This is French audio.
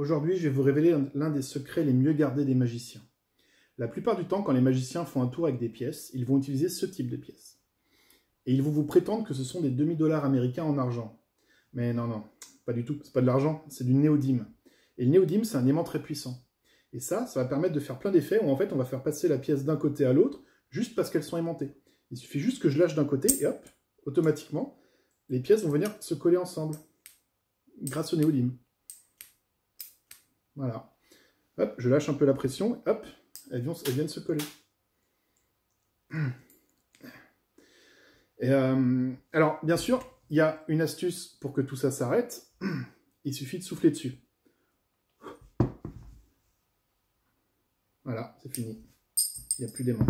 Aujourd'hui, je vais vous révéler l'un des secrets les mieux gardés des magiciens. La plupart du temps, quand les magiciens font un tour avec des pièces, ils vont utiliser ce type de pièces. Et ils vont vous prétendre que ce sont des demi-dollars américains en argent. Mais non, non, pas du tout, c'est pas de l'argent, c'est du néodyme. Et le néodyme, c'est un aimant très puissant. Et ça, ça va permettre de faire plein d'effets où en fait on va faire passer la pièce d'un côté à l'autre juste parce qu'elles sont aimantées. Il suffit juste que je lâche d'un côté et hop, automatiquement, les pièces vont venir se coller ensemble grâce au néodyme. Voilà. Hop, je lâche un peu la pression, hop, elles, viennent se coller. Et euh, alors, bien sûr, il y a une astuce pour que tout ça s'arrête. Il suffit de souffler dessus. Voilà, c'est fini. Il n'y a plus d'aimant.